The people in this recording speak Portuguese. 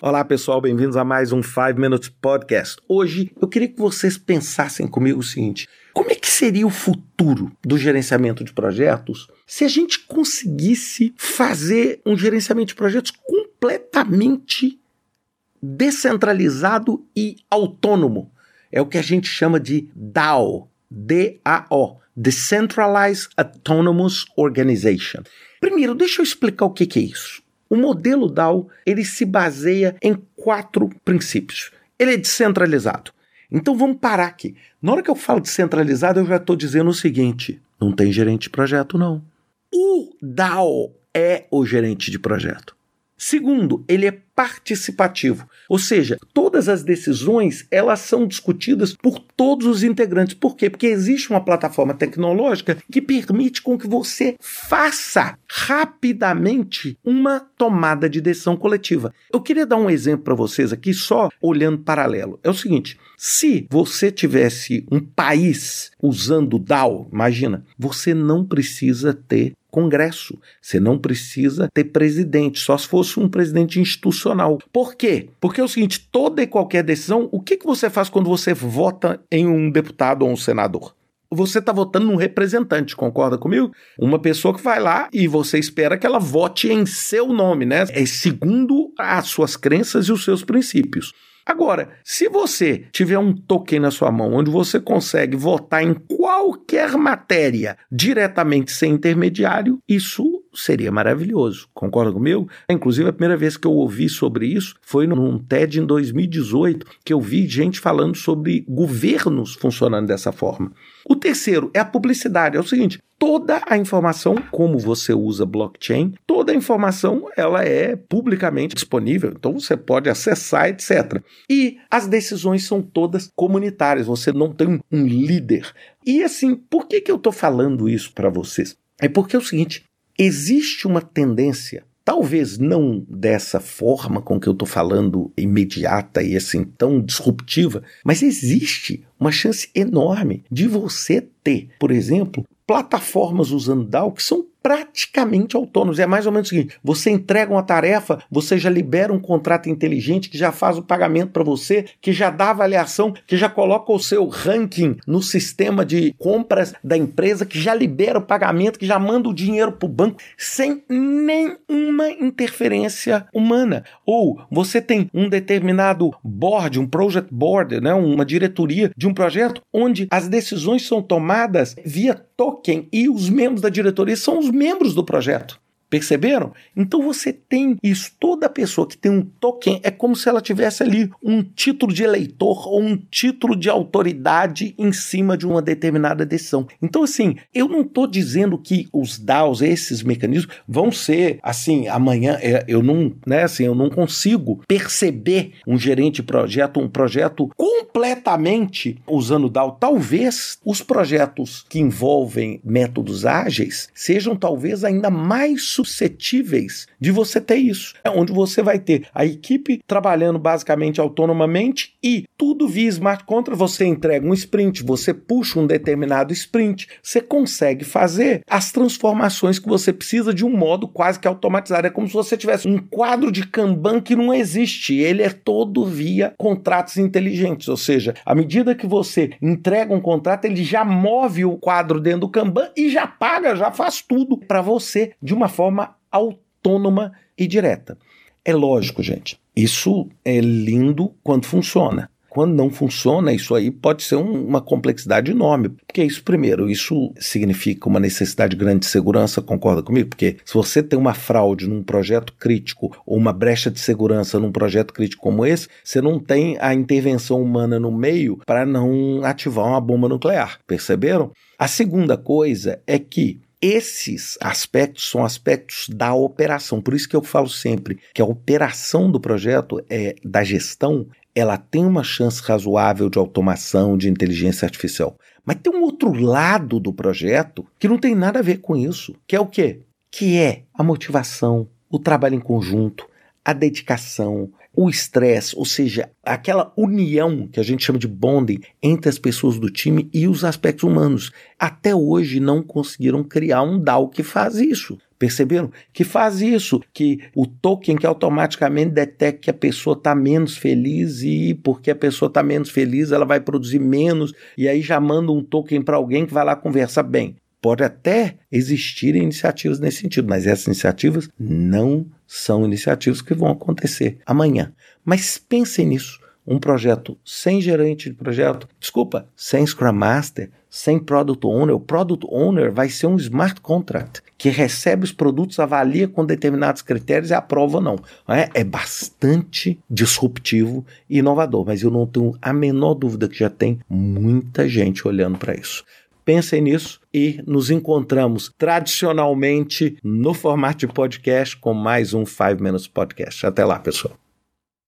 Olá pessoal, bem-vindos a mais um 5 Minutes Podcast. Hoje eu queria que vocês pensassem comigo o seguinte: como é que seria o futuro do gerenciamento de projetos se a gente conseguisse fazer um gerenciamento de projetos completamente descentralizado e autônomo? É o que a gente chama de DAO, D-A-O, Decentralized Autonomous Organization. Primeiro, deixa eu explicar o que, que é isso. O modelo DAO ele se baseia em quatro princípios. Ele é descentralizado. Então vamos parar aqui. Na hora que eu falo descentralizado, eu já estou dizendo o seguinte: não tem gerente de projeto, não. O DAO é o gerente de projeto. Segundo, ele é participativo, ou seja, todas as decisões elas são discutidas por todos os integrantes. Por quê? Porque existe uma plataforma tecnológica que permite com que você faça rapidamente uma tomada de decisão coletiva. Eu queria dar um exemplo para vocês aqui, só olhando paralelo. É o seguinte: se você tivesse um país usando DAO, imagina, você não precisa ter Congresso. Você não precisa ter presidente, só se fosse um presidente institucional. Por quê? Porque é o seguinte: toda e qualquer decisão, o que, que você faz quando você vota em um deputado ou um senador? Você está votando num representante, concorda comigo? Uma pessoa que vai lá e você espera que ela vote em seu nome, né? É segundo as suas crenças e os seus princípios. Agora, se você tiver um token na sua mão onde você consegue votar em qualquer matéria diretamente sem intermediário, isso seria maravilhoso. Concorda comigo? Inclusive, a primeira vez que eu ouvi sobre isso foi num TED em 2018, que eu vi gente falando sobre governos funcionando dessa forma. O terceiro é a publicidade. É o seguinte: toda a informação, como você usa blockchain, toda a informação ela é publicamente disponível, então você pode acessar, etc. E as decisões são todas comunitárias, você não tem um líder. E assim, por que, que eu estou falando isso para vocês? É porque é o seguinte: existe uma tendência Talvez não dessa forma com que eu estou falando, imediata e assim tão disruptiva, mas existe uma chance enorme de você ter, por exemplo, plataformas usando DAO que são praticamente autônomos. É mais ou menos o seguinte: você entrega uma tarefa, você já libera um contrato inteligente que já faz o pagamento para você, que já dá avaliação, que já coloca o seu ranking no sistema de compras da empresa, que já libera o pagamento, que já manda o dinheiro para o banco, sem nenhuma interferência humana. Ou você tem um determinado board, um project board, né, uma diretoria de um projeto, onde as decisões são tomadas via token e os membros da diretoria são os membros do projeto. Perceberam? Então você tem isso. Toda pessoa que tem um token é como se ela tivesse ali um título de eleitor ou um título de autoridade em cima de uma determinada decisão. Então, assim, eu não estou dizendo que os DAOs, esses mecanismos, vão ser assim, amanhã. É, eu não, né, assim, eu não consigo perceber um gerente de projeto, um projeto completamente usando DAO. Talvez os projetos que envolvem métodos ágeis sejam talvez ainda mais suscetíveis de você ter isso. É onde você vai ter a equipe trabalhando basicamente autonomamente e tudo via smart contract. Você entrega um sprint, você puxa um determinado sprint, você consegue fazer as transformações que você precisa de um modo quase que automatizado. É como se você tivesse um quadro de Kanban que não existe. Ele é todo via contratos inteligentes, ou seja, à medida que você entrega um contrato, ele já move o quadro dentro do Kanban e já paga, já faz tudo para você de uma forma forma autônoma e direta. É lógico, gente. Isso é lindo quando funciona. Quando não funciona, isso aí pode ser um, uma complexidade enorme. Porque isso, primeiro, isso significa uma necessidade grande de segurança, concorda comigo? Porque se você tem uma fraude num projeto crítico ou uma brecha de segurança num projeto crítico como esse, você não tem a intervenção humana no meio para não ativar uma bomba nuclear. Perceberam? A segunda coisa é que esses aspectos são aspectos da operação. Por isso que eu falo sempre que a operação do projeto é da gestão, ela tem uma chance razoável de automação, de inteligência artificial. Mas tem um outro lado do projeto que não tem nada a ver com isso, que é o quê? Que é a motivação, o trabalho em conjunto, a dedicação, o estresse, ou seja, aquela união que a gente chama de bonding entre as pessoas do time e os aspectos humanos. Até hoje não conseguiram criar um DAO que faz isso. Perceberam? Que faz isso, que o token que automaticamente detecta que a pessoa está menos feliz e porque a pessoa está menos feliz, ela vai produzir menos e aí já manda um token para alguém que vai lá conversar bem. Pode até existir iniciativas nesse sentido, mas essas iniciativas não são iniciativas que vão acontecer amanhã. Mas pensem nisso um projeto sem gerente de projeto, desculpa, sem Scrum Master, sem Product Owner. O Product Owner vai ser um smart contract que recebe os produtos, avalia com determinados critérios e aprova ou não. É, é bastante disruptivo e inovador, mas eu não tenho a menor dúvida que já tem muita gente olhando para isso. Pensem nisso e nos encontramos tradicionalmente no formato de podcast com mais um 5 Minutes Podcast. Até lá, pessoal.